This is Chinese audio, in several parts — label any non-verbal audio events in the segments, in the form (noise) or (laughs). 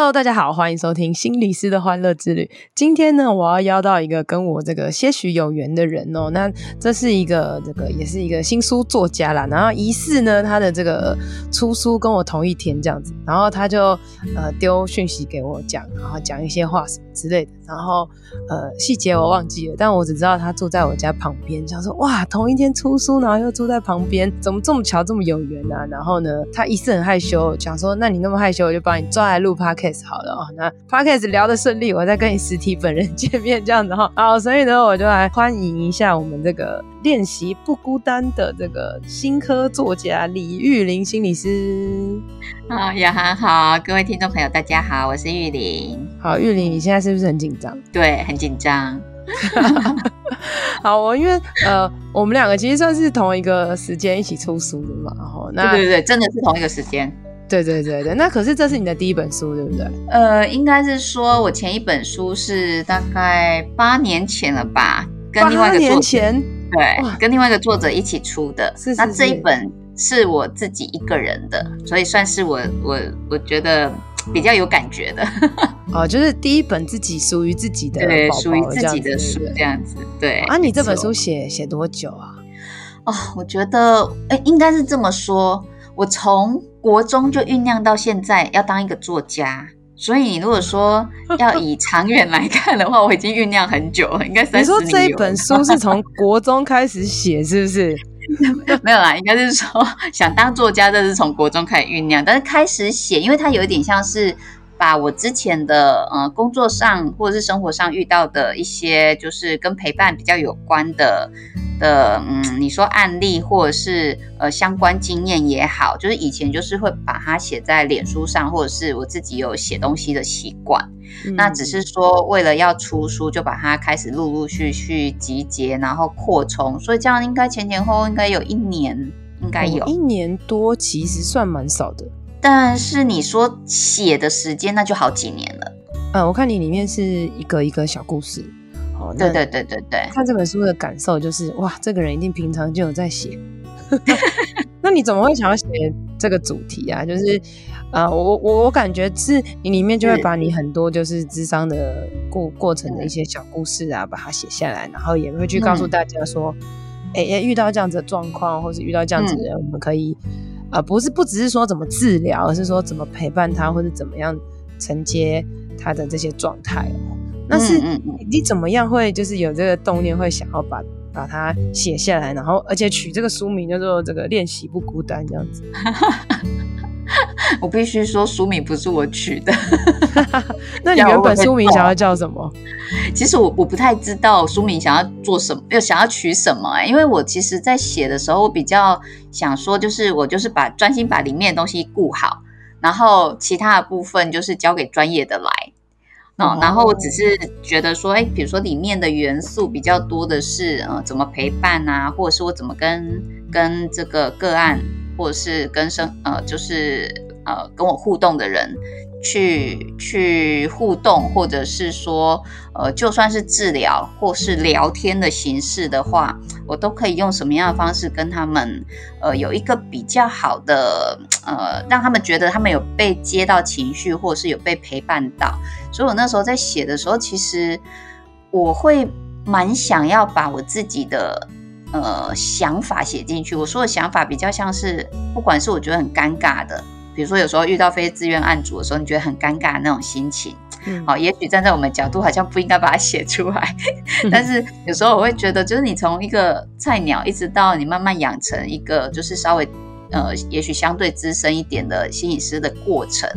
Hello，大家好，欢迎收听心理师的欢乐之旅。今天呢，我要邀到一个跟我这个些许有缘的人哦。那这是一个这个也是一个新书作家啦。然后疑似呢，他的这个出书跟我同一天这样子。然后他就呃丢讯息给我讲，然后讲一些话什么之类的。然后呃细节我忘记了，但我只知道他住在我家旁边。想说哇，同一天出书，然后又住在旁边，怎么这么巧，这么有缘啊？然后呢，他疑似很害羞，想说那你那么害羞，我就帮你抓来录 Podcast 好了哦。那 Podcast 聊得顺利，我再跟你实体本人见面这样子哈。好，所以呢，我就来欢迎一下我们这个练习不孤单的这个新科作家李玉玲心理师。啊，雅涵好，各位听众朋友大家好，我是玉玲。好，玉玲，你现在是不是很紧张？对，很紧张。(laughs) 好，我因为呃，我们两个其实算是同一个时间一起出书的嘛，然后那对对对，真的是同一个时间。对对对对，那可是这是你的第一本书，对不对？呃，应该是说我前一本书是大概八年前了吧，跟另外一个作者，八年前，对，跟另外一个作者一起出的。是，是，是，那这一本是我自己一个人的，所以算是我我我觉得比较有感觉的。(laughs) 哦，就是第一本自己属于自己的对，属于自己的书这样子。对啊，你这本书写写多久啊？哦，我觉得，哎，应该是这么说。我从国中就酝酿到现在要当一个作家，所以你如果说要以长远来看的话，我已经酝酿很久了，应该三十年。你说这一本书是从国中开始写，是不是？(laughs) 没有啦，应该是说想当作家，这是从国中开始酝酿，但是开始写，因为它有一点像是把我之前的呃工作上或者是生活上遇到的一些，就是跟陪伴比较有关的。的嗯，你说案例或者是呃相关经验也好，就是以前就是会把它写在脸书上，或者是我自己有写东西的习惯。嗯、那只是说为了要出书，就把它开始陆陆续续集结，然后扩充。所以这样应该前前后后应该有一年，应该有、哦、一年多，其实算蛮少的。但是你说写的时间，那就好几年了。嗯，我看你里面是一个一个小故事。哦对对对对对，看这本书的感受就是哇，这个人一定平常就有在写。(laughs) 那你怎么会想要写这个主题啊？就是呃，我我我感觉是你里面就会把你很多就是智商的过过程的一些小故事啊，把它写下来，然后也会去告诉大家说，哎、嗯，遇到这样子的状况，或是遇到这样子的人，嗯、我们可以啊、呃，不是不只是说怎么治疗，而是说怎么陪伴他，或者怎么样承接他的这些状态哦。那是你怎么样会就是有这个动念，会想要把把它写下来，然后而且取这个书名叫做这个练习不孤单这样子。(laughs) (laughs) 我必须说书名不是我取的。(laughs) 那你原本书名想要叫什么？其实我我不太知道书名想要做什么，要想要取什么哎、欸，因为我其实在写的时候，我比较想说，就是我就是把专心把里面的东西顾好，然后其他的部分就是交给专业的来。哦，然后我只是觉得说，哎，比如说里面的元素比较多的是，呃，怎么陪伴啊，或者是我怎么跟跟这个个案，或者是跟生，呃，就是呃跟我互动的人。去去互动，或者是说，呃，就算是治疗或是聊天的形式的话，我都可以用什么样的方式跟他们，呃，有一个比较好的，呃，让他们觉得他们有被接到情绪，或者是有被陪伴到。所以我那时候在写的时候，其实我会蛮想要把我自己的呃想法写进去。我说的想法比较像是，不管是我觉得很尴尬的。比如说，有时候遇到非自愿案主的时候，你觉得很尴尬的那种心情，嗯，好，也许站在我们角度，好像不应该把它写出来，嗯、(laughs) 但是有时候我会觉得，就是你从一个菜鸟，一直到你慢慢养成一个，就是稍微，呃，也许相对资深一点的心理师的过程，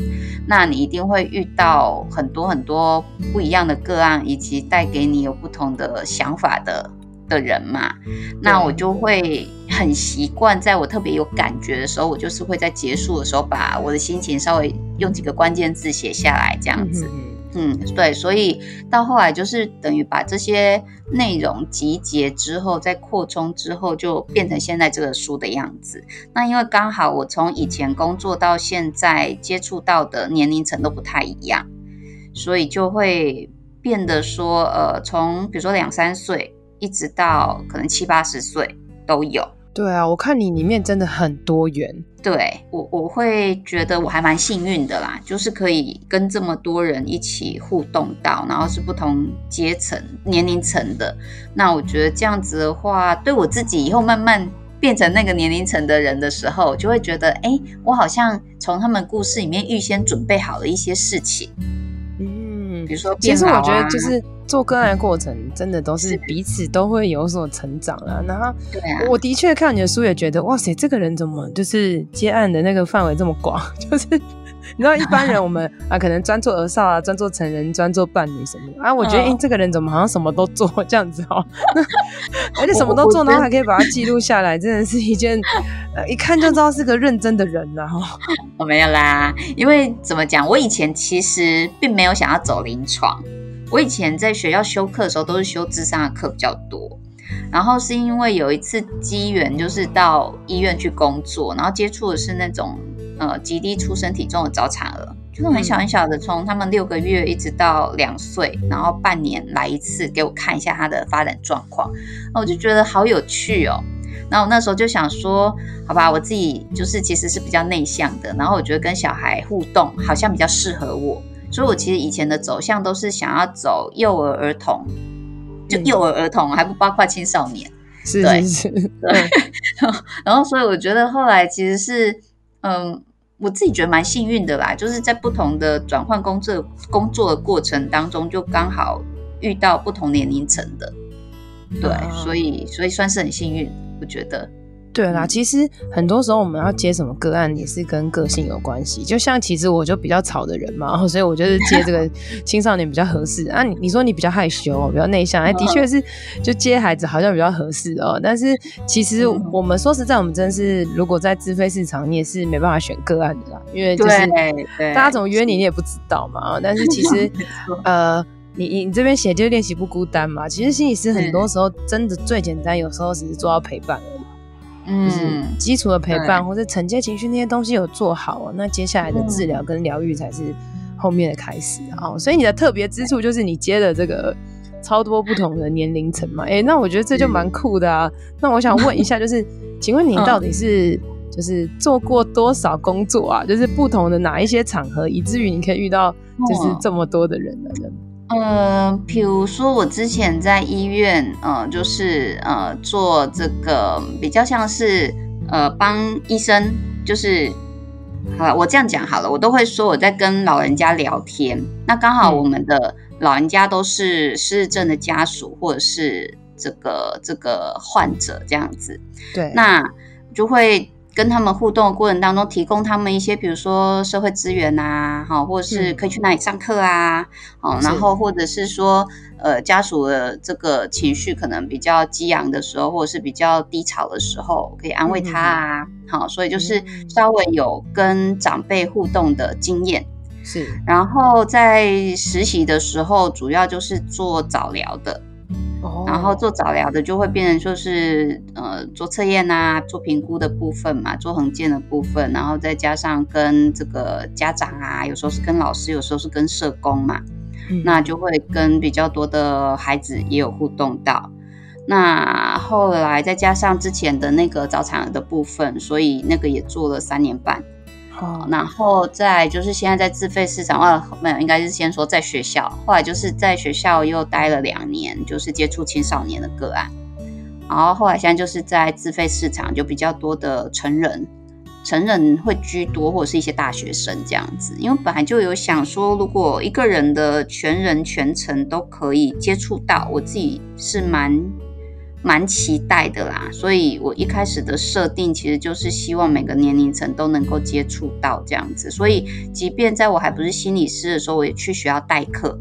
那你一定会遇到很多很多不一样的个案，以及带给你有不同的想法的。的人嘛，那我就会很习惯，在我特别有感觉的时候，我就是会在结束的时候把我的心情稍微用几个关键字写下来，这样子。嗯，对，所以到后来就是等于把这些内容集结之后，再扩充之后，就变成现在这个书的样子。那因为刚好我从以前工作到现在接触到的年龄层都不太一样，所以就会变得说，呃，从比如说两三岁一直到可能七八十岁都有。对啊，我看你里面真的很多元。对我，我会觉得我还蛮幸运的啦，就是可以跟这么多人一起互动到，然后是不同阶层、年龄层的。那我觉得这样子的话，对我自己以后慢慢变成那个年龄层的人的时候，就会觉得，哎，我好像从他们故事里面预先准备好了一些事情。嗯，比如说啊，其实我觉得就是。做个案的过程，真的都是彼此都会有所成长啊。然后，我的确看你的书也觉得，哇塞，这个人怎么就是接案的那个范围这么广？(laughs) 就是你知道，一般人我们啊，可能专做儿少啊，专做成人，专做伴侣什么的啊。我觉得，哎、欸，这个人怎么好像什么都做这样子哦？(laughs) 而且什么都做，然后还可以把它记录下来，真的是一件呃，一看就知道是个认真的人然后 (laughs) 我没有啦，因为怎么讲，我以前其实并没有想要走临床。我以前在学校修课的时候，都是修智商的课比较多。然后是因为有一次机缘，就是到医院去工作，然后接触的是那种呃极低出生体重的早产儿，就是很小很小的，从他们六个月一直到两岁，然后半年来一次给我看一下他的发展状况。那我就觉得好有趣哦。然后我那时候就想说，好吧，我自己就是其实是比较内向的，然后我觉得跟小孩互动好像比较适合我。所以，我其实以前的走向都是想要走幼儿儿童，就幼儿儿童，还不包括青少年。是是 (laughs) 是，对。然后，所以我觉得后来其实是，嗯，我自己觉得蛮幸运的啦，就是在不同的转换工作工作的过程当中，就刚好遇到不同年龄层的，对，所以所以算是很幸运，我觉得。对啦，其实很多时候我们要接什么个案也是跟个性有关系。就像其实我就比较吵的人嘛，(laughs) 所以我就是接这个 (laughs) 青少年比较合适啊。你你说你比较害羞，比较内向，哎，的确是就接孩子好像比较合适哦。但是其实我们说实在，我们真是如果在自费市场，你也是没办法选个案的啦，因为就是大家怎么约你，你也不知道嘛。但是其实 (laughs) 呃，你你这边写就练习不孤单嘛。其实心理师很多时候真的最简单，有时候只是做到陪伴。嗯，就是基础的陪伴或者承接情绪那些东西有做好，哦那接下来的治疗跟疗愈才是后面的开始啊。所以你的特别之处就是你接的这个超多不同的年龄层嘛。哎，那我觉得这就蛮酷的啊。那我想问一下，(laughs) 就是请问你到底是就是做过多少工作啊？就是不同的哪一些场合，以至于你可以遇到就是这么多的人呢？呃，比如说我之前在医院，呃，就是呃做这个比较像是呃帮医生，就是好了，我这样讲好了，我都会说我在跟老人家聊天。那刚好我们的老人家都是失智症的家属，或者是这个这个患者这样子。对，那就会。跟他们互动的过程当中，提供他们一些，比如说社会资源啊，好，或者是可以去哪里上课啊，好，然后或者是说，呃，家属的这个情绪可能比较激昂的时候，或者是比较低潮的时候，可以安慰他啊，好，所以就是稍微有跟长辈互动的经验，是，然后在实习的时候，主要就是做早疗的。然后做早疗的就会变成说是呃做测验啊，做评估的部分嘛，做横件的部分，然后再加上跟这个家长啊，有时候是跟老师，有时候是跟社工嘛，嗯、那就会跟比较多的孩子也有互动到。那后来再加上之前的那个早产儿的部分，所以那个也做了三年半。哦，然后再就是现在在自费市场，呃，没有，应该是先说在学校，后来就是在学校又待了两年，就是接触青少年的个案，然后后来现在就是在自费市场，就比较多的成人，成人会居多，或者是一些大学生这样子，因为本来就有想说，如果一个人的全人全程都可以接触到，我自己是蛮。蛮期待的啦，所以我一开始的设定其实就是希望每个年龄层都能够接触到这样子，所以即便在我还不是心理师的时候，我也去学校代课。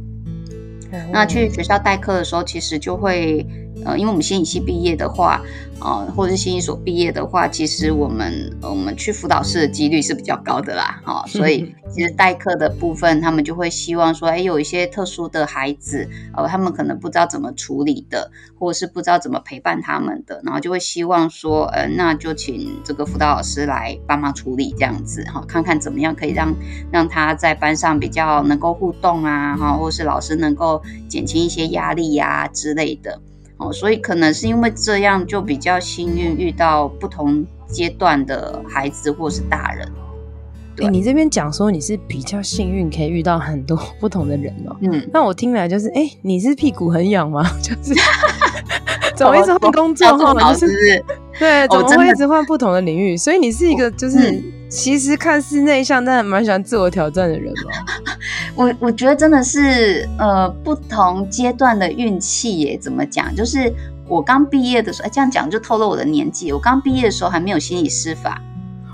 那去学校代课的时候，其实就会呃，因为我们心理系毕业的话，呃，或者是心理所毕业的话，其实我们我们去辅导室的几率是比较高的啦，哈、哦，所以 (laughs) 其实代课的部分，他们就会希望说，哎，有一些特殊的孩子，呃，他们可能不知道怎么处理的，或者是不知道怎么陪伴他们的，然后就会希望说，呃，那就请这个辅导老师来帮忙处理这样子，哈、哦，看看怎么样可以让让他在班上比较能够互动啊，哈、哦，或是老师能够减轻一些压力呀、啊、之类的。哦，所以可能是因为这样，就比较幸运遇到不同阶段的孩子或是大人。对，欸、你这边讲说你是比较幸运，可以遇到很多 (laughs) 不同的人哦。嗯，那我听来就是，哎、欸，你是屁股很痒吗？(laughs) 就是 (laughs) 怎么一直换工作后，就是 (laughs) 对，怎么会一直换不同的领域？所以你是一个就是。嗯其实看似内向，但蛮喜欢自我挑战的人哦。(laughs) 我我觉得真的是呃不同阶段的运气耶。怎么讲？就是我刚毕业的时候，哎，这样讲就透露我的年纪。我刚毕业的时候还没有心理师法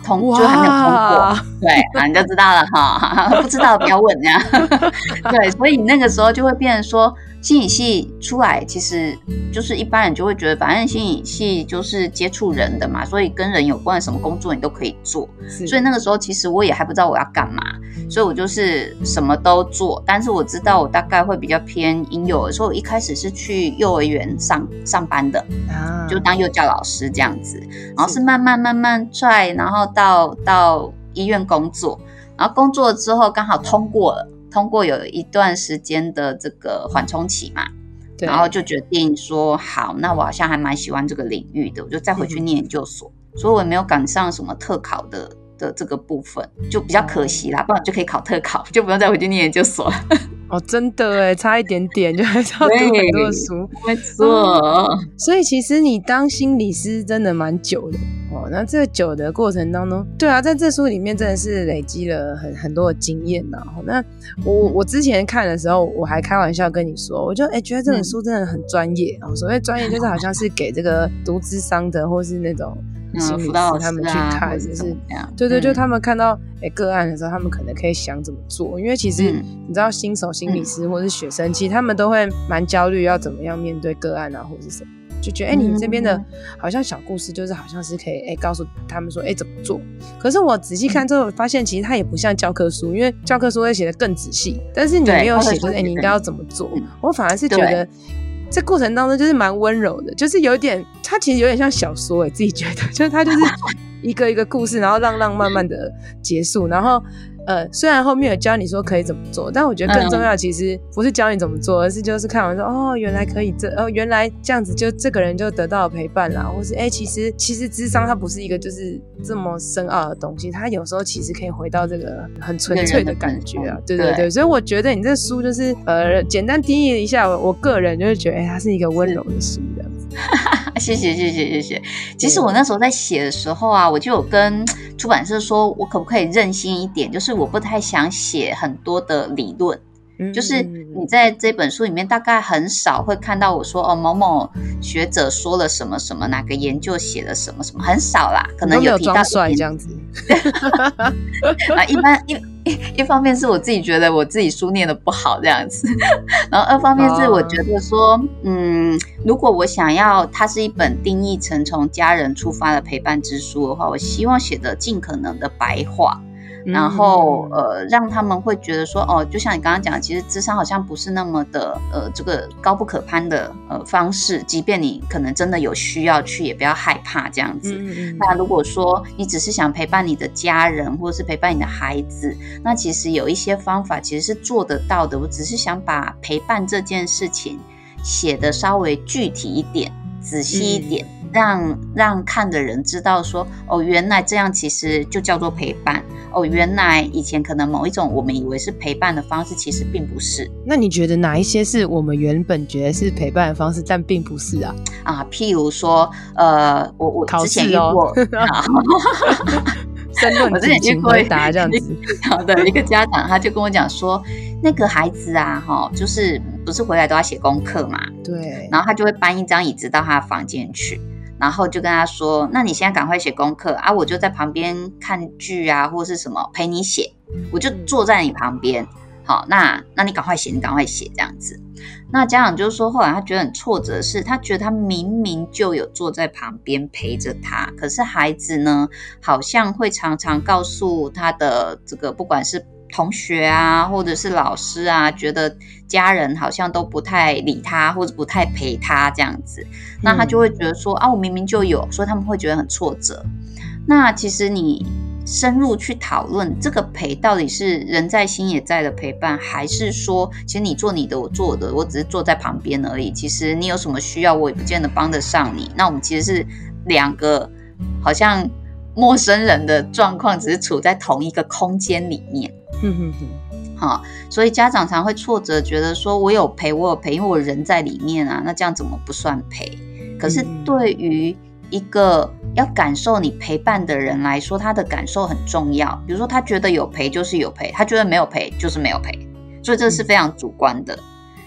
通，就还没有通过。对啊，你就知道了哈。(laughs) 不知道不要问呀。对，所以那个时候就会变成说。心理系出来，其实就是一般人就会觉得，反正心理系就是接触人的嘛，所以跟人有关的什么工作你都可以做。所以那个时候其实我也还不知道我要干嘛，所以我就是什么都做。但是我知道我大概会比较偏婴幼儿，所以我一开始是去幼儿园上上班的，就当幼教老师这样子。然后是慢慢慢慢拽，然后到到医院工作，然后工作之后刚好通过了。通过有一段时间的这个缓冲期嘛，然后就决定说好，那我好像还蛮喜欢这个领域的，我就再回去念研究所，嗯、所以我也没有赶上什么特考的的这个部分，就比较可惜啦，不然就可以考特考，就不用再回去念研究所了。哦，真的哎，差一点点就还是要读很多书，没错。所以其实你当心理师真的蛮久的哦。那这个久的过程当中，对啊，在这书里面真的是累积了很很多的经验呐。那我我之前看的时候，我还开玩笑跟你说，我就哎觉得这本书真的很专业哦。所谓专业，就是好像是给这个读智商的或是那种。心理师他们去看，就是对对，就他们看到哎、欸、个案的时候，他们可能可以想怎么做，因为其实你知道新手心理师或是学生，其实他们都会蛮焦虑，要怎么样面对个案啊，或是什么，就觉得哎、欸、你这边的好像小故事，就是好像是可以哎、欸、告诉他们说哎、欸、怎么做。可是我仔细看之后发现，其实它也不像教科书，因为教科书会写的更仔细，但是你没有写就是哎、欸、你应该要怎么做。我反而是觉得。这过程当中就是蛮温柔的，就是有点，它其实有点像小说，欸自己觉得，(laughs) 就是它就是一个一个故事，然后让浪慢慢的结束，然后。呃，虽然后面有教你说可以怎么做，但我觉得更重要其实不是教你怎么做，而是就是看完说哦，原来可以这，哦，原来这样子就这个人就得到了陪伴啦，或是哎，其实其实智商它不是一个就是这么深奥的东西，它有时候其实可以回到这个很纯粹的感觉啊，对对对，所以我觉得你这书就是呃，简单定义一下，我个人就是觉得哎，它是一个温柔的书这样子。(laughs) 谢谢谢谢谢谢。其实我那时候在写的时候啊，我就有跟出版社说，我可不可以任性一点，就是我不太想写很多的理论。就是你在这本书里面大概很少会看到我说哦，某某学者说了什么什么，哪个研究写了什么什么，很少啦，可能有提到这样子。啊，一般一一一方面是我自己觉得我自己书念的不好这样子，然后二方面是我觉得说，嗯，如果我想要它是一本定义成从家人出发的陪伴之书的话，我希望写的尽可能的白话。然后呃，让他们会觉得说，哦，就像你刚刚讲，其实智商好像不是那么的呃，这个高不可攀的呃方式。即便你可能真的有需要去，也不要害怕这样子。嗯嗯。那如果说你只是想陪伴你的家人，或者是陪伴你的孩子，那其实有一些方法其实是做得到的。我只是想把陪伴这件事情写得稍微具体一点、仔细一点。嗯让让看的人知道说哦，原来这样其实就叫做陪伴哦，原来以前可能某一种我们以为是陪伴的方式，其实并不是。那你觉得哪一些是我们原本觉得是陪伴的方式，但并不是啊？啊，譬如说，呃，我我之前遇过，申论 (laughs) 我之前遇过这样子，好的一个家长，他就跟我讲说，那个孩子啊，哈，就是不是回来都要写功课嘛？对，然后他就会搬一张椅子到他的房间去。然后就跟他说：“那你现在赶快写功课啊，我就在旁边看剧啊，或是什么陪你写，我就坐在你旁边。”好，那那你赶快写，你赶快写这样子。那家长就是说，后来他觉得很挫折的是，他觉得他明明就有坐在旁边陪着他，可是孩子呢，好像会常常告诉他的这个，不管是同学啊，或者是老师啊，觉得家人好像都不太理他，或者不太陪他这样子。那他就会觉得说，啊，我明明就有，所以他们会觉得很挫折。那其实你。深入去讨论这个陪到底是人在心也在的陪伴，还是说，其实你做你的，我做我的，我只是坐在旁边而已。其实你有什么需要，我也不见得帮得上你。那我们其实是两个好像陌生人的状况，只是处在同一个空间里面。哼哼哼，好，所以家长常会挫折，觉得说我有陪，我有陪，因为我人在里面啊，那这样怎么不算陪？可是对于一个要感受你陪伴的人来说，他的感受很重要。比如说，他觉得有陪就是有陪，他觉得没有陪就是没有陪，所以这是非常主观的。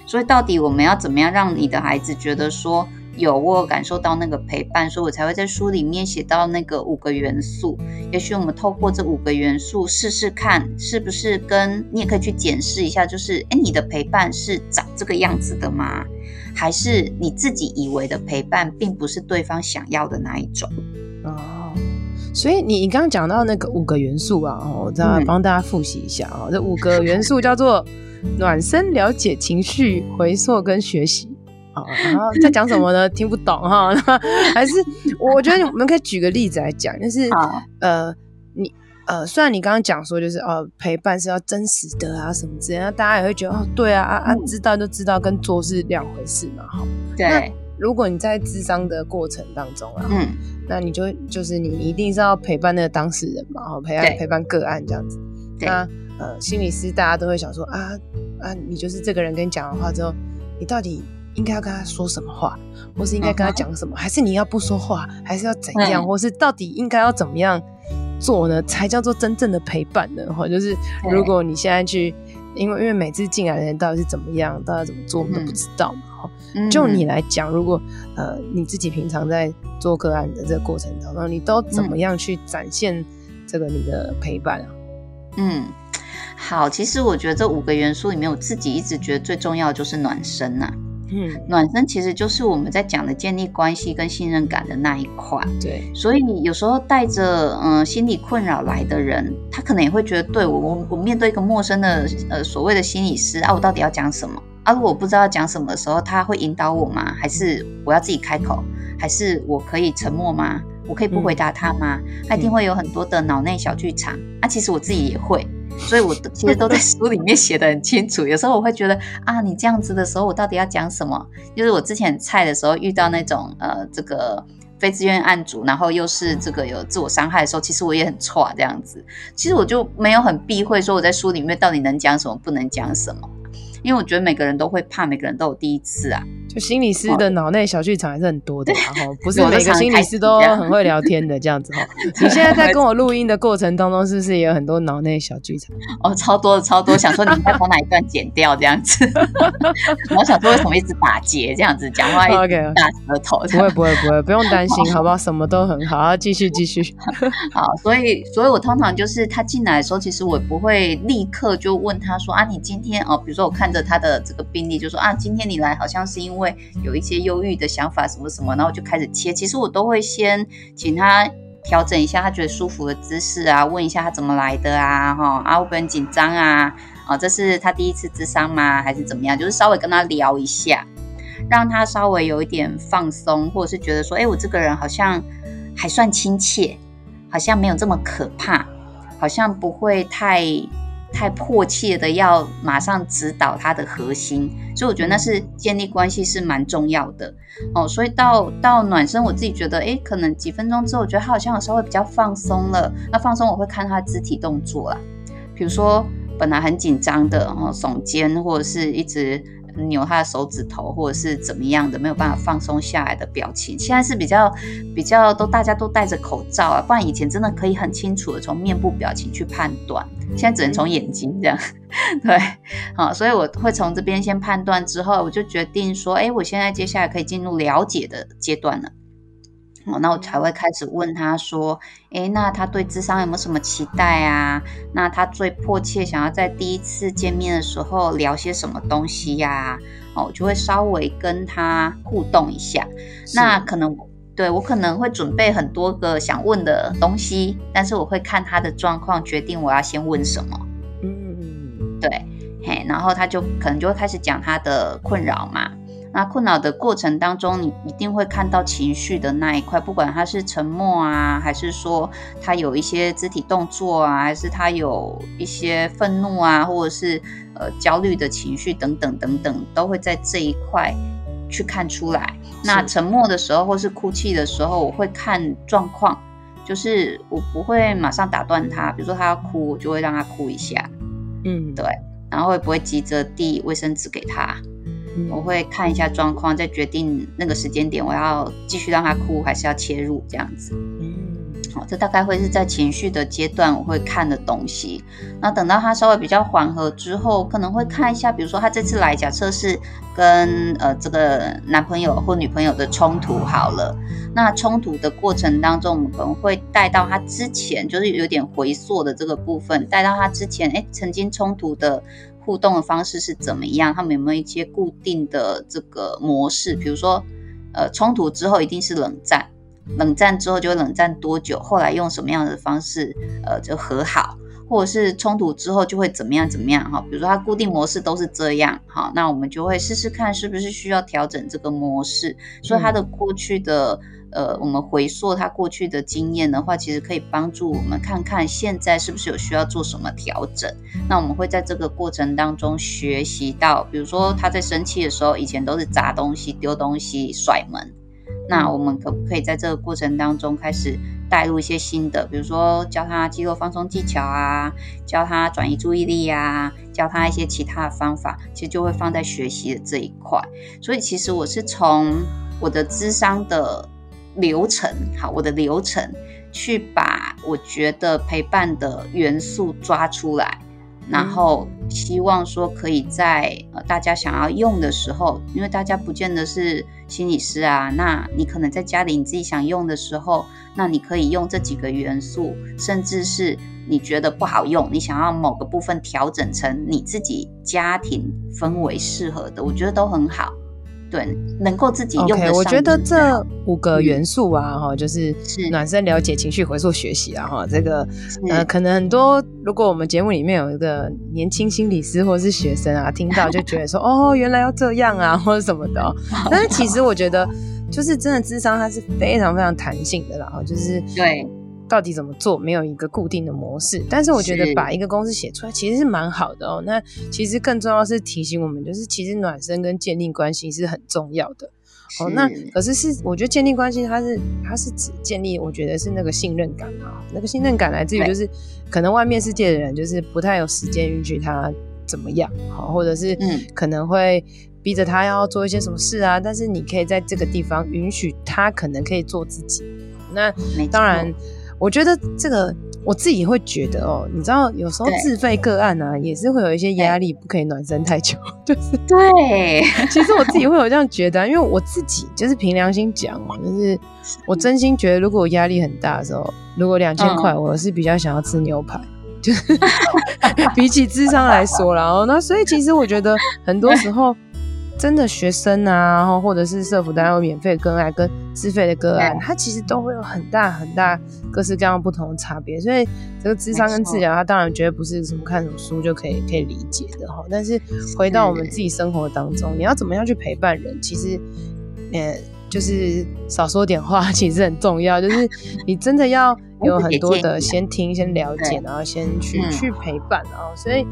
所以到底我们要怎么样让你的孩子觉得说有我有感受到那个陪伴，所以我才会在书里面写到那个五个元素。也许我们透过这五个元素试试看，是不是跟你也可以去检视一下，就是诶，你的陪伴是长这个样子的吗？还是你自己以为的陪伴，并不是对方想要的那一种哦。所以你你刚刚讲到那个五个元素啊，我再帮大家复习一下啊。这五个元素叫做 (laughs) 暖身、了解情绪、回溯跟学习。啊，然后在讲什么呢？(laughs) 听不懂哈。(laughs) 还是我觉得我们可以举个例子来讲，就是呃，你。呃，虽然你刚刚讲说就是哦，陪伴是要真实的啊什么之类的，那大家也会觉得哦，对啊啊啊，知道就知道，跟做是两回事嘛，哈。对。那如果你在智商的过程当中啊，嗯，那你就就是你一定是要陪伴那个当事人嘛，哈，陪伴陪伴个案这样子。那呃，心理师大家都会想说啊啊，你就是这个人跟你讲完话之后，你到底应该要跟他说什么话，或是应该跟他讲什么，还是你要不说话，还是要怎样，或是到底应该要怎么样？做呢，才叫做真正的陪伴呢。哈，就是如果你现在去，因为因为每次进来的人到底是怎么样，到底怎么做，我们都不知道嘛。哈、嗯，就你来讲，如果呃你自己平常在做个案的这个过程当中，你都怎么样去展现这个你的陪伴啊？嗯，好，其实我觉得这五个元素里面，我自己一直觉得最重要的就是暖身呐、啊。嗯，暖身其实就是我们在讲的建立关系跟信任感的那一块。对，所以有时候带着嗯、呃、心理困扰来的人，他可能也会觉得，对我我我面对一个陌生的呃所谓的心理师啊，我到底要讲什么啊？如果我不知道要讲什么的时候，他会引导我吗？还是我要自己开口？还是我可以沉默吗？我可以不回答他吗？嗯、他一定会有很多的脑内小剧场。啊，其实我自己也会。所以，我其实都在书里面写得很清楚。有时候我会觉得 (laughs) 啊，你这样子的时候，我到底要讲什么？就是我之前菜的时候遇到那种呃，这个非自愿案主，然后又是这个有自我伤害的时候，其实我也很挫这样子。其实我就没有很避讳说我在书里面到底能讲什么，不能讲什么。因为我觉得每个人都会怕，每个人都有第一次啊。就心理师的脑内小剧场还是很多的，(laughs) 然后不是每个心理师都很会聊天的这样子哈。你现在在跟我录音的过程当中，是不是也有很多脑内小剧场？哦，超多的，超多。想说你应该把哪一段剪掉这样子。(laughs) 我想说为什么一直打结这样子讲话一直大舌头不会不会不会，不用担心，好不好？什么都很好，继续继续。(laughs) 好，所以所以我通常就是他进来的时候，其实我不会立刻就问他说啊，你今天哦，比如说我看着他的这个病例，就说啊，今天你来好像是因为。会有一些忧郁的想法，什么什么，然后就开始切。其实我都会先请他调整一下他觉得舒服的姿势啊，问一下他怎么来的啊，哈啊，会不会很紧张啊？啊，这是他第一次咨商吗？还是怎么样？就是稍微跟他聊一下，让他稍微有一点放松，或者是觉得说，哎，我这个人好像还算亲切，好像没有这么可怕，好像不会太。太迫切的要马上指导他的核心，所以我觉得那是建立关系是蛮重要的哦。所以到到暖身，我自己觉得，诶，可能几分钟之后，我觉得他好像稍微比较放松了。那放松，我会看他肢体动作啦，比如说本来很紧张的，然后耸肩或者是一直。扭他的手指头，或者是怎么样的，没有办法放松下来的表情。现在是比较比较都大家都戴着口罩啊，不然以前真的可以很清楚的从面部表情去判断，现在只能从眼睛这样。(laughs) 对，好，所以我会从这边先判断，之后我就决定说，哎，我现在接下来可以进入了解的阶段了。哦，那我才会开始问他说，诶，那他对智商有没有什么期待啊？那他最迫切想要在第一次见面的时候聊些什么东西呀、啊？哦，我就会稍微跟他互动一下。那可能对我可能会准备很多个想问的东西，但是我会看他的状况决定我要先问什么。嗯嗯，对，嘿，然后他就可能就会开始讲他的困扰嘛。那困扰的过程当中，你一定会看到情绪的那一块，不管他是沉默啊，还是说他有一些肢体动作啊，还是他有一些愤怒啊，或者是呃焦虑的情绪等等等等，都会在这一块去看出来。那沉默的时候，或是哭泣的时候，我会看状况，就是我不会马上打断他，比如说他要哭，我就会让他哭一下，嗯，对，然后也不会急着递卫生纸给他。我会看一下状况，再决定那个时间点，我要继续让他哭，还是要切入这样子。好，这大概会是在情绪的阶段我会看的东西。那等到他稍微比较缓和之后，可能会看一下，比如说他这次来，假设是跟呃这个男朋友或女朋友的冲突好了。那冲突的过程当中，我们可能会带到他之前，就是有点回溯的这个部分，带到他之前，哎，曾经冲突的。互动的方式是怎么样？他们有没有一些固定的这个模式？比如说，呃，冲突之后一定是冷战，冷战之后就会冷战多久？后来用什么样的方式，呃，就和好，或者是冲突之后就会怎么样怎么样？哈，比如说它固定模式都是这样，好，那我们就会试试看是不是需要调整这个模式。所以他的过去的。呃，我们回溯他过去的经验的话，其实可以帮助我们看看现在是不是有需要做什么调整。那我们会在这个过程当中学习到，比如说他在生气的时候，以前都是砸东西、丢东西、甩门。那我们可不可以在这个过程当中开始带入一些新的，比如说教他肌肉放松技巧啊，教他转移注意力啊，教他一些其他的方法，其实就会放在学习的这一块。所以其实我是从我的智商的。流程好，我的流程去把我觉得陪伴的元素抓出来，然后希望说可以在呃大家想要用的时候，因为大家不见得是心理师啊，那你可能在家里你自己想用的时候，那你可以用这几个元素，甚至是你觉得不好用，你想要某个部分调整成你自己家庭氛围适合的，我觉得都很好。对，能够自己用的。Okay, 我觉得这五个元素啊，哈、嗯，就是暖身、了解情绪、回溯、学习啊，哈，这个呃，可能很多，如果我们节目里面有一个年轻心理师或是学生啊，听到就觉得说，(laughs) 哦，原来要这样啊，或者什么的。(laughs) 但是其实我觉得，就是真的智商它是非常非常弹性的啦，哈，就是对。到底怎么做？没有一个固定的模式，但是我觉得把一个公式写出来其实是蛮好的哦。那其实更重要是提醒我们，就是其实暖身跟建立关系是很重要的。哦，那可是是我觉得建立关系，它是它是指建立，我觉得是那个信任感啊。那个信任感来自于就是可能外面世界的人就是不太有时间允许他怎么样，好，或者是可能会逼着他要做一些什么事啊。但是你可以在这个地方允许他可能可以做自己。那当然。我觉得这个我自己会觉得哦，你知道，有时候自费个案呢、啊，也是会有一些压力，不可以暖身太久。(laughs) 就是对，其实我自己会有这样觉得，因为我自己就是凭良心讲哦，就是我真心觉得，如果我压力很大的时候，如果两千块，我是比较想要吃牛排，就是 (laughs) 比起智商来说，然后那所以其实我觉得很多时候。真的学生啊，然后或者是社福单位免费个案跟自费的个案，它其实都会有很大很大各式各样不同的差别。所以这个智商跟治疗，它当然绝对不是什么看什么书就可以可以理解的哈。但是回到我们自己生活当中，你要怎么样去陪伴人？其实，呃，就是少说点话，其实很重要。就是你真的要有很多的先听、先了解，然后先去去陪伴，然后所以。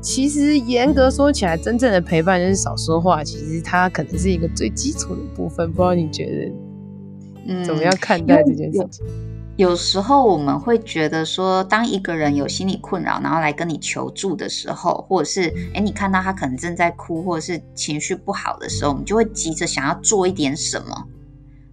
其实严格说起来，真正的陪伴就是少说话。其实它可能是一个最基础的部分，不知道你觉得，嗯，怎么样看待这件事情？有时候我们会觉得说，当一个人有心理困扰，然后来跟你求助的时候，或者是诶你看到他可能正在哭，或者是情绪不好的时候，我们就会急着想要做一点什么，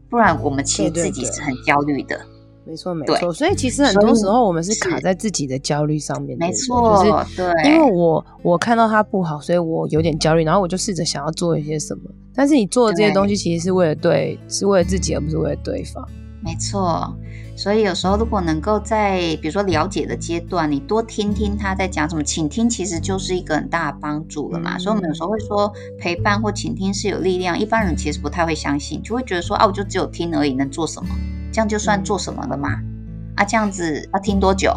不然我们其实自己是很焦虑的。对对对没错，没错。所以其实很多时候我们是卡在自己的焦虑上面。没错，就是对，因为我我看到他不好，所以我有点焦虑，然后我就试着想要做一些什么。但是你做的这些东西，其实是为了对，是为了自己，而不是为了对方。没错。所以有时候如果能够在比如说了解的阶段，你多听听他在讲什么，倾听其实就是一个很大的帮助了嘛。嗯、所以我们有时候会说陪伴或倾听是有力量，一般人其实不太会相信，就会觉得说啊，我就只有听而已，能做什么？这样就算做什么了吗？啊，这样子要听多久？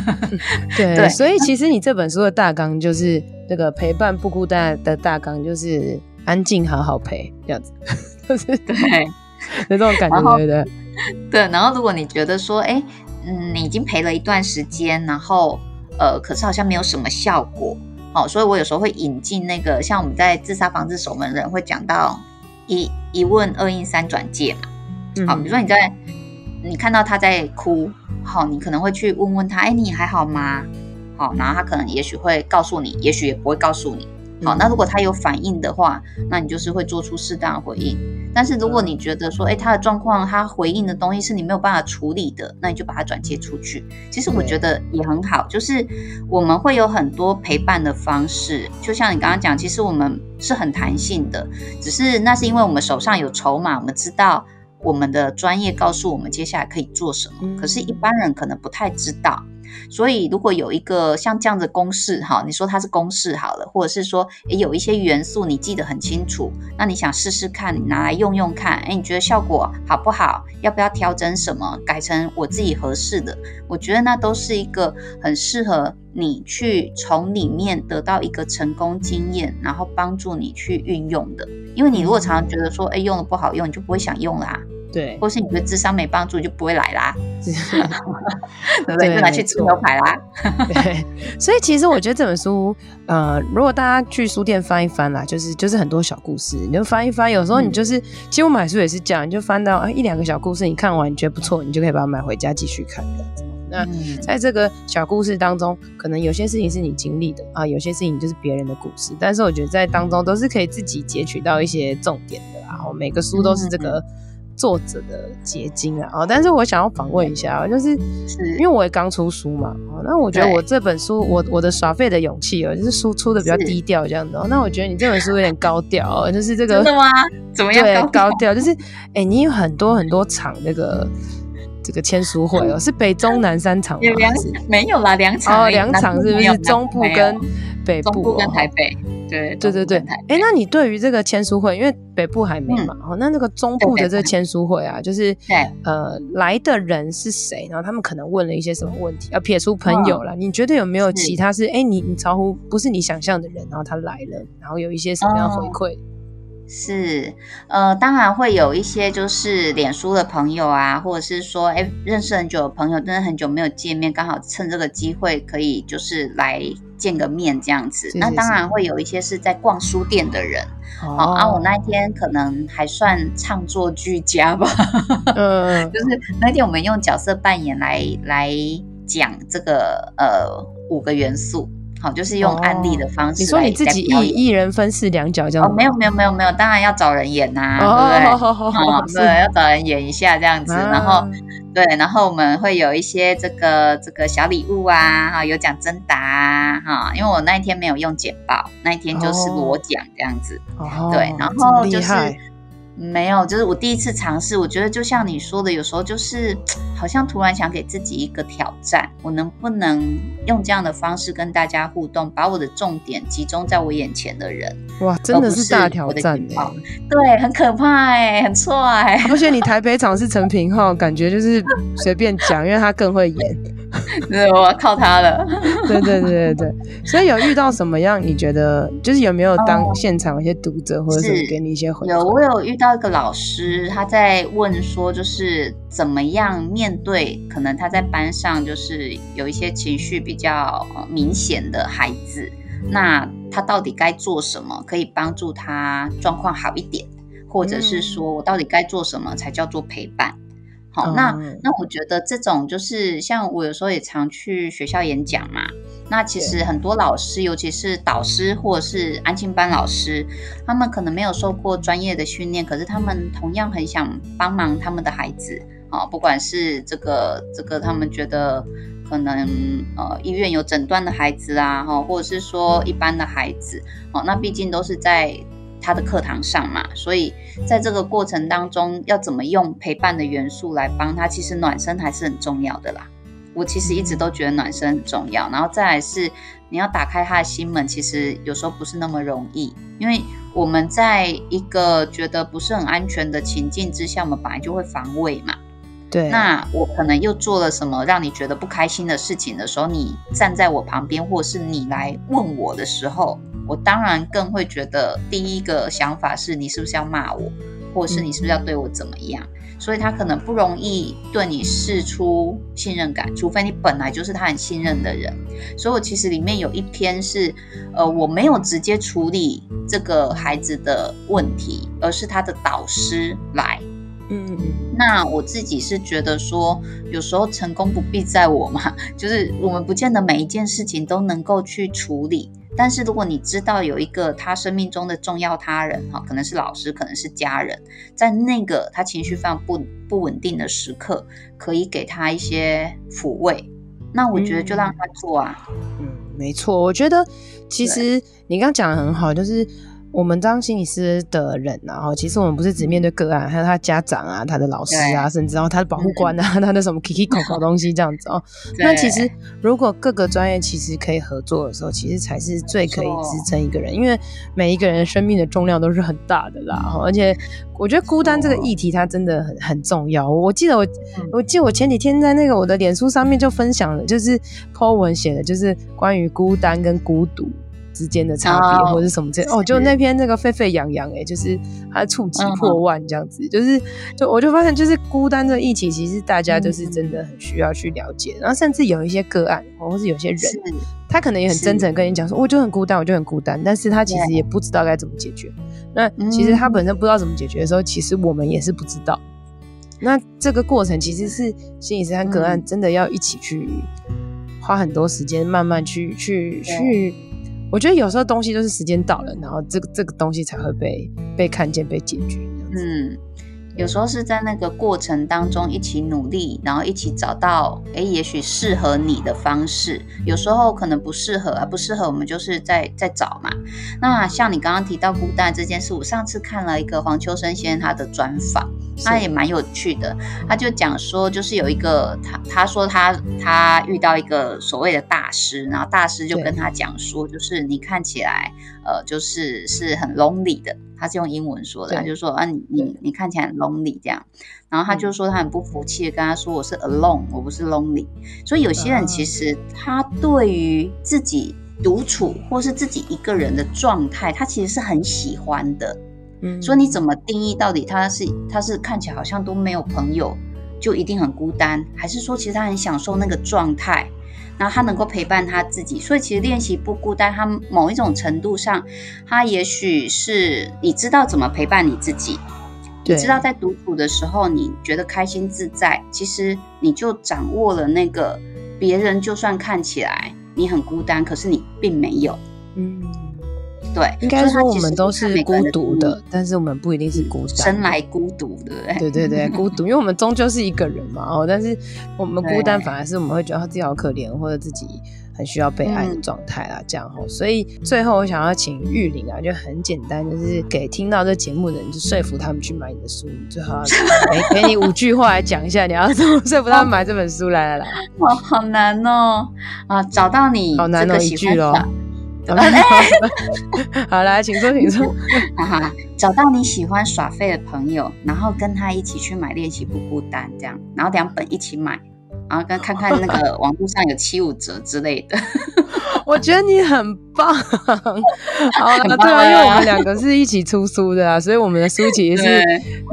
(laughs) 对，对，所以其实你这本书的大纲就是这个陪伴不孤单的大纲，就是安静好好陪这样子，就是对，(laughs) 有这种感觉，对不对？对，然后如果你觉得说，哎，嗯，你已经陪了一段时间，然后呃，可是好像没有什么效果，哦，所以我有时候会引进那个，像我们在自杀防治守门人会讲到一一问二应三转介嘛，好，比如说你在你看到他在哭，好，你可能会去问问他，哎，你还好吗？好，然后他可能也许会告诉你，也许也不会告诉你。好，那如果他有反应的话，那你就是会做出适当的回应。但是如果你觉得说，哎，他的状况，他回应的东西是你没有办法处理的，那你就把它转接出去。其实我觉得也很好，就是我们会有很多陪伴的方式。就像你刚刚讲，其实我们是很弹性的，只是那是因为我们手上有筹码，我们知道我们的专业告诉我们接下来可以做什么。可是，一般人可能不太知道。所以，如果有一个像这样的公式，哈，你说它是公式好了，或者是说，诶，有一些元素你记得很清楚，那你想试试看，你拿来用用看，诶，你觉得效果好不好？要不要调整什么，改成我自己合适的？我觉得那都是一个很适合你去从里面得到一个成功经验，然后帮助你去运用的。因为你如果常常觉得说，诶，用了不好用，你就不会想用啦。对，或是你的智商没帮助，就不会来啦，(laughs) 对不对？就拿去吃牛排啦。对，(laughs) 所以其实我觉得这本书，呃，如果大家去书店翻一翻啦，就是就是很多小故事，你就翻一翻。有时候你就是，嗯、其实我买书也是这样，你就翻到啊一两个小故事，你看完你觉得不错，你就可以把它买回家继续看这样子。那在这个小故事当中，可能有些事情是你经历的啊，有些事情就是别人的故事，但是我觉得在当中都是可以自己截取到一些重点的啦。然后每个书都是这个。作者的结晶啊，哦但是我想要访问一下，就是因为我也刚出书嘛，哦那我觉得我这本书，我我的耍废的勇气哦，就是书出的比较低调这样子。那我觉得你这本书有点高调，哦 (laughs) 就是这个真的吗？怎么样？对，高调就是，哎，你有很多很多场那个这个签书会哦，是北中南三场吗？有两没有啦，两场哦，两场是不是？中部跟北部跟台北。对对对对，哎，那你对于这个签书会，因为北部还没嘛，哦、嗯，那那个中部的这个签书会啊，就是对呃来的人是谁？然后他们可能问了一些什么问题？要撇出朋友了，哦、你觉得有没有其他是哎你你超乎不是你想象的人，然后他来了，然后有一些什么样回馈？哦是，呃，当然会有一些就是脸书的朋友啊，或者是说，哎，认识很久的朋友，真的很久没有见面，刚好趁这个机会可以就是来见个面这样子。是是是，那当然会有一些是在逛书店的人，哦，啊，我那一天可能还算唱作俱佳吧，嗯，(laughs) 就是那天我们用角色扮演来来讲这个呃五个元素。好，就是用案例的方式。你说你自己一一人分饰两角这样？哦，没有没有没有没有，当然要找人演呐，对不对？哦，对，要找人演一下这样子，然后对，然后我们会有一些这个这个小礼物啊，哈，有奖征答啊，哈，因为我那一天没有用简报，那一天就是裸讲这样子，对，然后就是。没有，就是我第一次尝试。我觉得就像你说的，有时候就是好像突然想给自己一个挑战，我能不能用这样的方式跟大家互动，把我的重点集中在我眼前的人？哇，真的是大挑战哎！对，很可怕哎，很错哎。而且你台北场是陈平浩，感觉就是随便讲，因为他更会演。(laughs) 对，我要靠他了。(laughs) 对对对对对，所以有遇到什么样？你觉得就是有没有当现场有些读者或者是给你一些回应？有，我有遇到一个老师，他在问说，就是怎么样面对可能他在班上就是有一些情绪比较明显的孩子，那他到底该做什么可以帮助他状况好一点，或者是说我到底该做什么才叫做陪伴？好，那那我觉得这种就是像我有时候也常去学校演讲嘛。那其实很多老师，尤其是导师或者是安亲班老师，他们可能没有受过专业的训练，可是他们同样很想帮忙他们的孩子。啊，不管是这个这个，他们觉得可能呃医院有诊断的孩子啊，哈，或者是说一般的孩子，哦，那毕竟都是在。他的课堂上嘛，所以在这个过程当中，要怎么用陪伴的元素来帮他，其实暖身还是很重要的啦。我其实一直都觉得暖身很重要，然后再来是你要打开他的心门，其实有时候不是那么容易，因为我们在一个觉得不是很安全的情境之下，我们本来就会防卫嘛。对，那我可能又做了什么让你觉得不开心的事情的时候，你站在我旁边，或是你来问我的时候，我当然更会觉得第一个想法是你是不是要骂我，或者是你是不是要对我怎么样？嗯、所以他可能不容易对你释出信任感，除非你本来就是他很信任的人。所以我其实里面有一篇是，呃，我没有直接处理这个孩子的问题，而是他的导师来。嗯，那我自己是觉得说，有时候成功不必在我嘛，(laughs) 就是我们不见得每一件事情都能够去处理。但是如果你知道有一个他生命中的重要他人哈，可能是老师，可能是家人，在那个他情绪非常不不稳定的时刻，可以给他一些抚慰，那我觉得就让他做啊。嗯，没错，我觉得其实你刚刚讲的很好，就是。我们当心理师的人，然后其实我们不是只面对个案，还有他家长啊、他的老师啊，甚至然后他的保护官啊、嗯、(laughs) 他的什么 Kiki 口口东西这样子哦。那其实如果各个专业其实可以合作的时候，其实才是最可以支撑一个人，因为每一个人生命的重量都是很大的啦。而且我觉得孤单这个议题它真的很很重要。我记得我我记得我前几天在那个我的脸书上面就分享了，就是 po 文写的，就是关于孤单跟孤独。之间的差别或者什么这哦，就那篇那个沸沸扬扬哎，就是他触及破万这样子，嗯、就是就我就发现就是孤单这个议题，其实大家就是真的很需要去了解，嗯、然后甚至有一些个案或是有些人，他可能也很真诚跟你讲说，我就很孤单，我就很孤单，但是他其实也不知道该怎么解决。那其实他本身不知道怎么解决的时候，其实我们也是不知道。那这个过程其实是心理师和个案真的要一起去花很多时间，慢慢去去去。我觉得有时候东西都是时间到了，然后这个这个东西才会被被看见、被解决。嗯。有时候是在那个过程当中一起努力，然后一起找到，诶，也许适合你的方式。有时候可能不适合啊，不适合我们就是在在找嘛。那像你刚刚提到孤单这件事，我上次看了一个黄秋生先生他的专访，他也蛮有趣的。他就讲说，就是有一个他他说他他遇到一个所谓的大师，然后大师就跟他讲说，就是你看起来呃就是是很 lonely 的。他是用英文说的，他就说啊，你你你看起来很 lonely 这样，然后他就说他很不服气的跟他说，我是 alone，我不是 lonely。所以有些人其实他对于自己独处或是自己一个人的状态，他其实是很喜欢的。嗯，所以你怎么定义到底他是他是看起来好像都没有朋友，就一定很孤单，还是说其实他很享受那个状态？然后他能够陪伴他自己，所以其实练习不孤单，他某一种程度上，他也许是你知道怎么陪伴你自己，你知道在独处的时候你觉得开心自在，其实你就掌握了那个别人就算看起来你很孤单，可是你并没有，嗯。对，应该说我们都是孤独的，但是我们不一定是孤单，生来孤独，对不对？对对对，孤独，因为我们终究是一个人嘛。哦，但是我们孤单反而是我们会觉得自己好可怜，或者自己很需要被爱的状态啦，这样哦。所以最后我想要请玉玲啊，就很简单，就是给听到这节目的人，就说服他们去买你的书。你最好 (laughs) 给给你五句话来讲一下，你要怎么 (laughs) 说服他们买这本书？来来来，哇，好难哦啊，找到你好难哦，一句咯。(laughs) (laughs) 好了，好来，请坐，请坐。(laughs) 哈哈，找到你喜欢耍废的朋友，然后跟他一起去买《练习不孤单》这样，然后两本一起买，然后跟看看那个网络上有七五折之类的。我觉得你很棒，(laughs) 好了，对啊，因为我们两个是一起出书的啊，所以我们的书其实是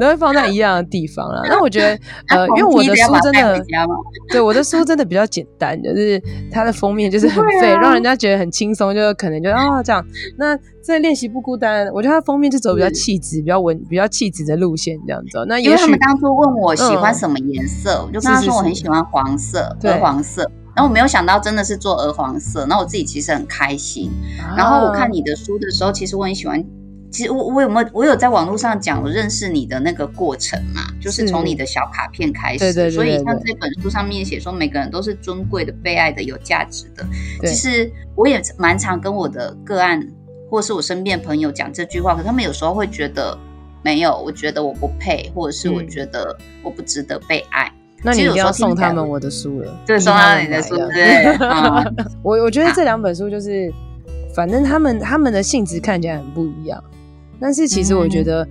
都会放在一样的地方啦。那我觉得，呃，(laughs) 因为我的书真的，(laughs) 对，我的书真的比较简单，就是它的封面就是很废，让人家觉得很轻松，就可能就啊这样。那在练习不孤单，我觉得它封面就走比较气质、比较文、比较气质的路线这样子。那因为他们当初问我喜欢什么颜色，我就跟他说我很喜欢黄色，对，黄色。然后我没有想到真的是做鹅黄色，那我自己其实很开心。啊、然后我看你的书的时候，其实我很喜欢。其实我我有没有我有在网络上讲我认识你的那个过程嘛？就是从你的小卡片开始。对对对。所以像这本书上面写说，每个人都是尊贵的、被爱的、有价值的。其实我也蛮常跟我的个案。或是我身边朋友讲这句话，可他们有时候会觉得没有，我觉得我不配，或者是我觉得我不值得被爱。嗯、那你一定要送他们我的书了，对，送他们你的书，(laughs) 对。我我觉得这两本书就是，反正他们他们的性质看起来很不一样，但是其实我觉得，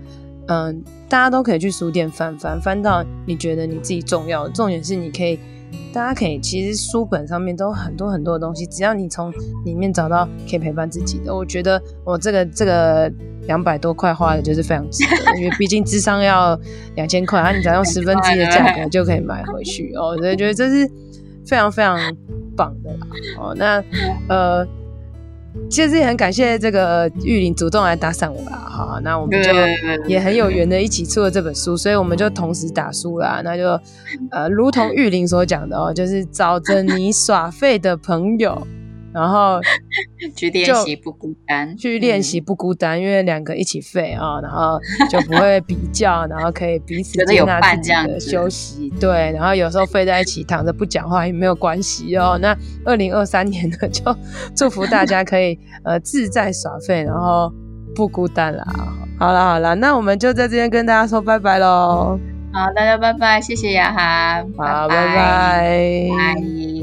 嗯、呃，大家都可以去书店翻翻，翻到你觉得你自己重要的，重点是你可以。大家可以，其实书本上面都很多很多的东西，只要你从里面找到可以陪伴自己的，我觉得我这个这个两百多块花的就是非常值得，因为毕竟智商要两千块，啊你只要用十分之一的价格就可以买回去哦，所以觉得这是非常非常棒的啦。哦，那呃。其实也很感谢这个玉林主动来搭讪我啦，哈，那我们就也很有缘的一起出了这本书，所以我们就同时打书啦，那就呃，如同玉林所讲的哦，就是找着你耍废的朋友。然后 (laughs) 去练习不孤单，去练习不孤单，嗯、因为两个一起废啊，然后就不会比较，然后可以彼此接纳自己的休息。对，然后有时候废在一起躺着不讲话也没有关系哦。那二零二三年呢，就 (laughs) 祝福大家可以呃自在耍废，然后不孤单啦。好了好了，那我们就在这边跟大家说拜拜喽。好，大家拜拜，谢谢雅涵，好，拜拜。拜拜。